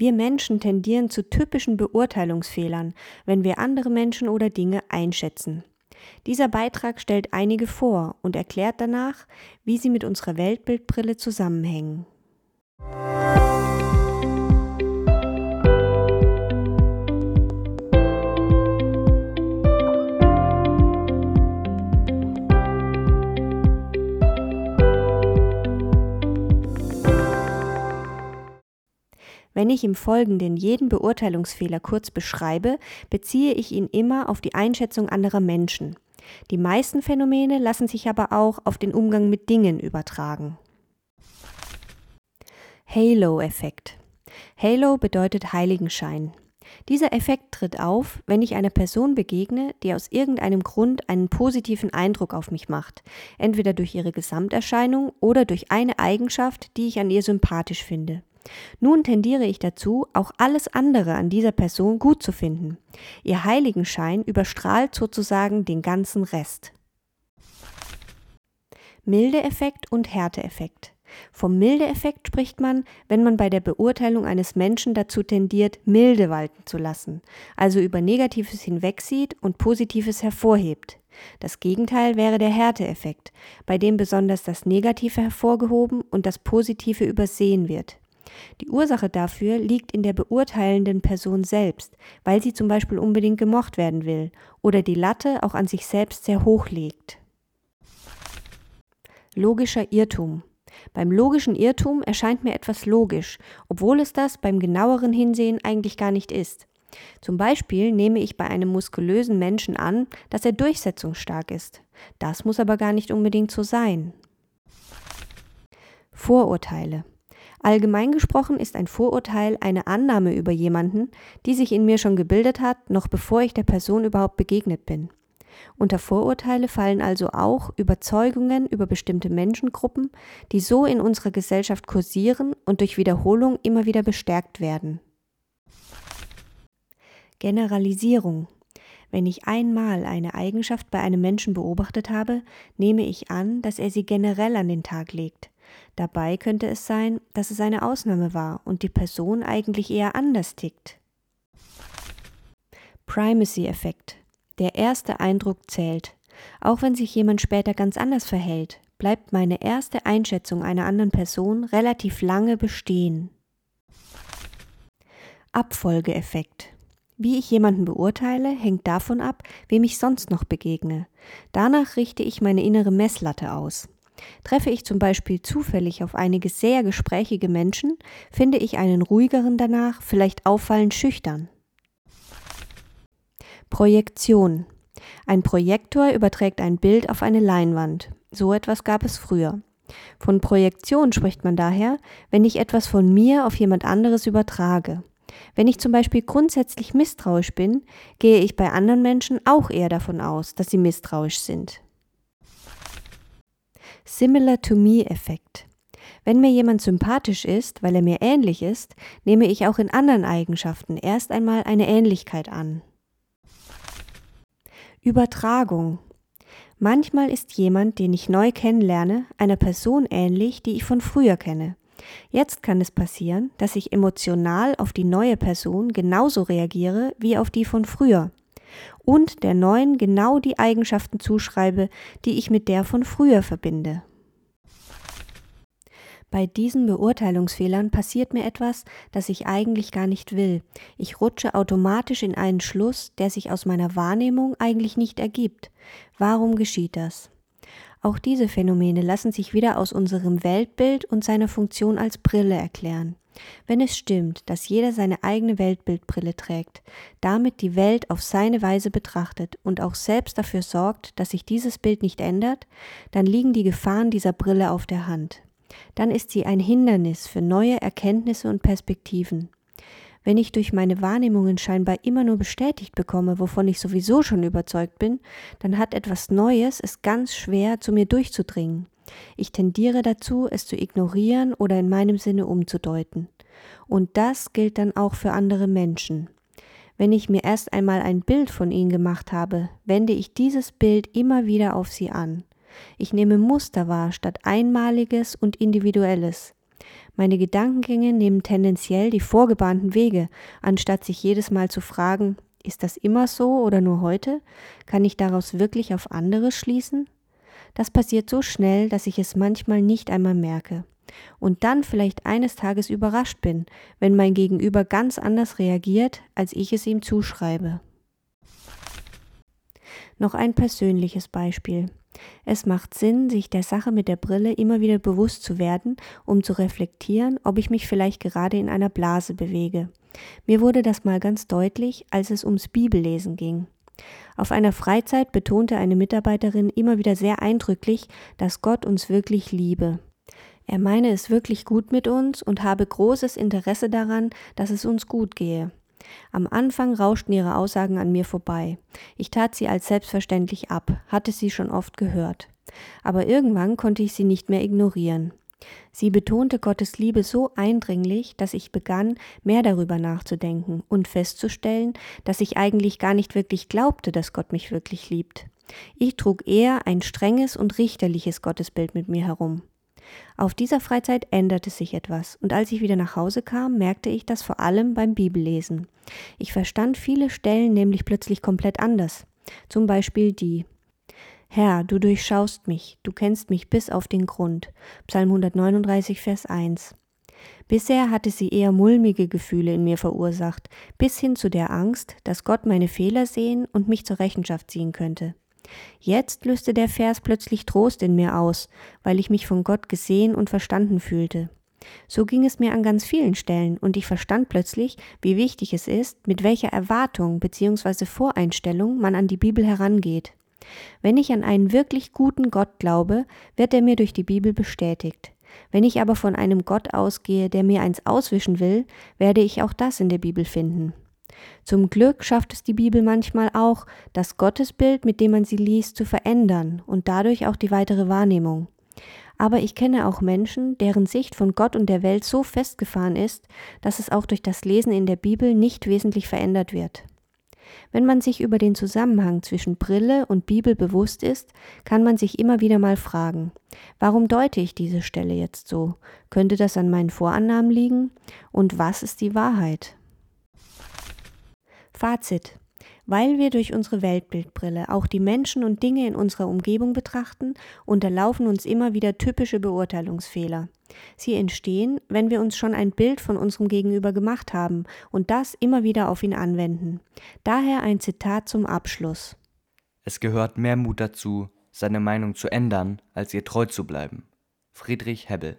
Wir Menschen tendieren zu typischen Beurteilungsfehlern, wenn wir andere Menschen oder Dinge einschätzen. Dieser Beitrag stellt einige vor und erklärt danach, wie sie mit unserer Weltbildbrille zusammenhängen. Wenn ich im Folgenden jeden Beurteilungsfehler kurz beschreibe, beziehe ich ihn immer auf die Einschätzung anderer Menschen. Die meisten Phänomene lassen sich aber auch auf den Umgang mit Dingen übertragen. Halo-Effekt. Halo bedeutet Heiligenschein. Dieser Effekt tritt auf, wenn ich einer Person begegne, die aus irgendeinem Grund einen positiven Eindruck auf mich macht, entweder durch ihre Gesamterscheinung oder durch eine Eigenschaft, die ich an ihr sympathisch finde. Nun tendiere ich dazu, auch alles andere an dieser Person gut zu finden. Ihr Heiligenschein überstrahlt sozusagen den ganzen Rest. Mildeeffekt und Härteeffekt. Vom Mildeeffekt spricht man, wenn man bei der Beurteilung eines Menschen dazu tendiert, Milde walten zu lassen, also über Negatives hinwegsieht und Positives hervorhebt. Das Gegenteil wäre der Härteeffekt, bei dem besonders das Negative hervorgehoben und das Positive übersehen wird. Die Ursache dafür liegt in der beurteilenden Person selbst, weil sie zum Beispiel unbedingt gemocht werden will oder die Latte auch an sich selbst sehr hoch legt. Logischer Irrtum. Beim logischen Irrtum erscheint mir etwas logisch, obwohl es das beim genaueren Hinsehen eigentlich gar nicht ist. Zum Beispiel nehme ich bei einem muskulösen Menschen an, dass er durchsetzungsstark ist. Das muss aber gar nicht unbedingt so sein. Vorurteile. Allgemein gesprochen ist ein Vorurteil eine Annahme über jemanden, die sich in mir schon gebildet hat, noch bevor ich der Person überhaupt begegnet bin. Unter Vorurteile fallen also auch Überzeugungen über bestimmte Menschengruppen, die so in unserer Gesellschaft kursieren und durch Wiederholung immer wieder bestärkt werden. Generalisierung. Wenn ich einmal eine Eigenschaft bei einem Menschen beobachtet habe, nehme ich an, dass er sie generell an den Tag legt. Dabei könnte es sein, dass es eine Ausnahme war und die Person eigentlich eher anders tickt. Primacy-Effekt. Der erste Eindruck zählt. Auch wenn sich jemand später ganz anders verhält, bleibt meine erste Einschätzung einer anderen Person relativ lange bestehen. Abfolgeeffekt. Wie ich jemanden beurteile, hängt davon ab, wem ich sonst noch begegne. Danach richte ich meine innere Messlatte aus. Treffe ich zum Beispiel zufällig auf einige sehr gesprächige Menschen, finde ich einen ruhigeren danach, vielleicht auffallend schüchtern. Projektion. Ein Projektor überträgt ein Bild auf eine Leinwand. So etwas gab es früher. Von Projektion spricht man daher, wenn ich etwas von mir auf jemand anderes übertrage. Wenn ich zum Beispiel grundsätzlich misstrauisch bin, gehe ich bei anderen Menschen auch eher davon aus, dass sie misstrauisch sind. Similar to Me-Effekt. Wenn mir jemand sympathisch ist, weil er mir ähnlich ist, nehme ich auch in anderen Eigenschaften erst einmal eine Ähnlichkeit an. Übertragung. Manchmal ist jemand, den ich neu kennenlerne, einer Person ähnlich, die ich von früher kenne. Jetzt kann es passieren, dass ich emotional auf die neue Person genauso reagiere wie auf die von früher und der neuen genau die Eigenschaften zuschreibe, die ich mit der von früher verbinde. Bei diesen Beurteilungsfehlern passiert mir etwas, das ich eigentlich gar nicht will. Ich rutsche automatisch in einen Schluss, der sich aus meiner Wahrnehmung eigentlich nicht ergibt. Warum geschieht das? Auch diese Phänomene lassen sich wieder aus unserem Weltbild und seiner Funktion als Brille erklären. Wenn es stimmt, dass jeder seine eigene Weltbildbrille trägt, damit die Welt auf seine Weise betrachtet und auch selbst dafür sorgt, dass sich dieses Bild nicht ändert, dann liegen die Gefahren dieser Brille auf der Hand. Dann ist sie ein Hindernis für neue Erkenntnisse und Perspektiven. Wenn ich durch meine Wahrnehmungen scheinbar immer nur bestätigt bekomme, wovon ich sowieso schon überzeugt bin, dann hat etwas Neues es ganz schwer, zu mir durchzudringen. Ich tendiere dazu, es zu ignorieren oder in meinem Sinne umzudeuten. Und das gilt dann auch für andere Menschen. Wenn ich mir erst einmal ein Bild von ihnen gemacht habe, wende ich dieses Bild immer wieder auf sie an. Ich nehme Muster wahr statt Einmaliges und Individuelles. Meine Gedankengänge nehmen tendenziell die vorgebahnten Wege, anstatt sich jedes Mal zu fragen, ist das immer so oder nur heute? Kann ich daraus wirklich auf anderes schließen? Das passiert so schnell, dass ich es manchmal nicht einmal merke. Und dann vielleicht eines Tages überrascht bin, wenn mein Gegenüber ganz anders reagiert, als ich es ihm zuschreibe. Noch ein persönliches Beispiel. Es macht Sinn, sich der Sache mit der Brille immer wieder bewusst zu werden, um zu reflektieren, ob ich mich vielleicht gerade in einer Blase bewege. Mir wurde das mal ganz deutlich, als es ums Bibellesen ging. Auf einer Freizeit betonte eine Mitarbeiterin immer wieder sehr eindrücklich, dass Gott uns wirklich liebe. Er meine es wirklich gut mit uns und habe großes Interesse daran, dass es uns gut gehe. Am Anfang rauschten ihre Aussagen an mir vorbei. Ich tat sie als selbstverständlich ab, hatte sie schon oft gehört. Aber irgendwann konnte ich sie nicht mehr ignorieren. Sie betonte Gottes Liebe so eindringlich, dass ich begann, mehr darüber nachzudenken und festzustellen, dass ich eigentlich gar nicht wirklich glaubte, dass Gott mich wirklich liebt. Ich trug eher ein strenges und richterliches Gottesbild mit mir herum. Auf dieser Freizeit änderte sich etwas, und als ich wieder nach Hause kam, merkte ich das vor allem beim Bibellesen. Ich verstand viele Stellen nämlich plötzlich komplett anders. Zum Beispiel die Herr, du durchschaust mich, du kennst mich bis auf den Grund. Psalm 139, Vers 1. Bisher hatte sie eher mulmige Gefühle in mir verursacht, bis hin zu der Angst, dass Gott meine Fehler sehen und mich zur Rechenschaft ziehen könnte. Jetzt löste der Vers plötzlich Trost in mir aus, weil ich mich von Gott gesehen und verstanden fühlte. So ging es mir an ganz vielen Stellen und ich verstand plötzlich, wie wichtig es ist, mit welcher Erwartung bzw. Voreinstellung man an die Bibel herangeht. Wenn ich an einen wirklich guten Gott glaube, wird er mir durch die Bibel bestätigt. Wenn ich aber von einem Gott ausgehe, der mir eins auswischen will, werde ich auch das in der Bibel finden. Zum Glück schafft es die Bibel manchmal auch, das Gottesbild, mit dem man sie liest, zu verändern und dadurch auch die weitere Wahrnehmung. Aber ich kenne auch Menschen, deren Sicht von Gott und der Welt so festgefahren ist, dass es auch durch das Lesen in der Bibel nicht wesentlich verändert wird. Wenn man sich über den Zusammenhang zwischen Brille und Bibel bewusst ist, kann man sich immer wieder mal fragen, warum deute ich diese Stelle jetzt so? Könnte das an meinen Vorannahmen liegen? Und was ist die Wahrheit? Fazit. Weil wir durch unsere Weltbildbrille auch die Menschen und Dinge in unserer Umgebung betrachten, unterlaufen uns immer wieder typische Beurteilungsfehler. Sie entstehen, wenn wir uns schon ein Bild von unserem Gegenüber gemacht haben und das immer wieder auf ihn anwenden. Daher ein Zitat zum Abschluss. Es gehört mehr Mut dazu, seine Meinung zu ändern, als ihr treu zu bleiben. Friedrich Hebbel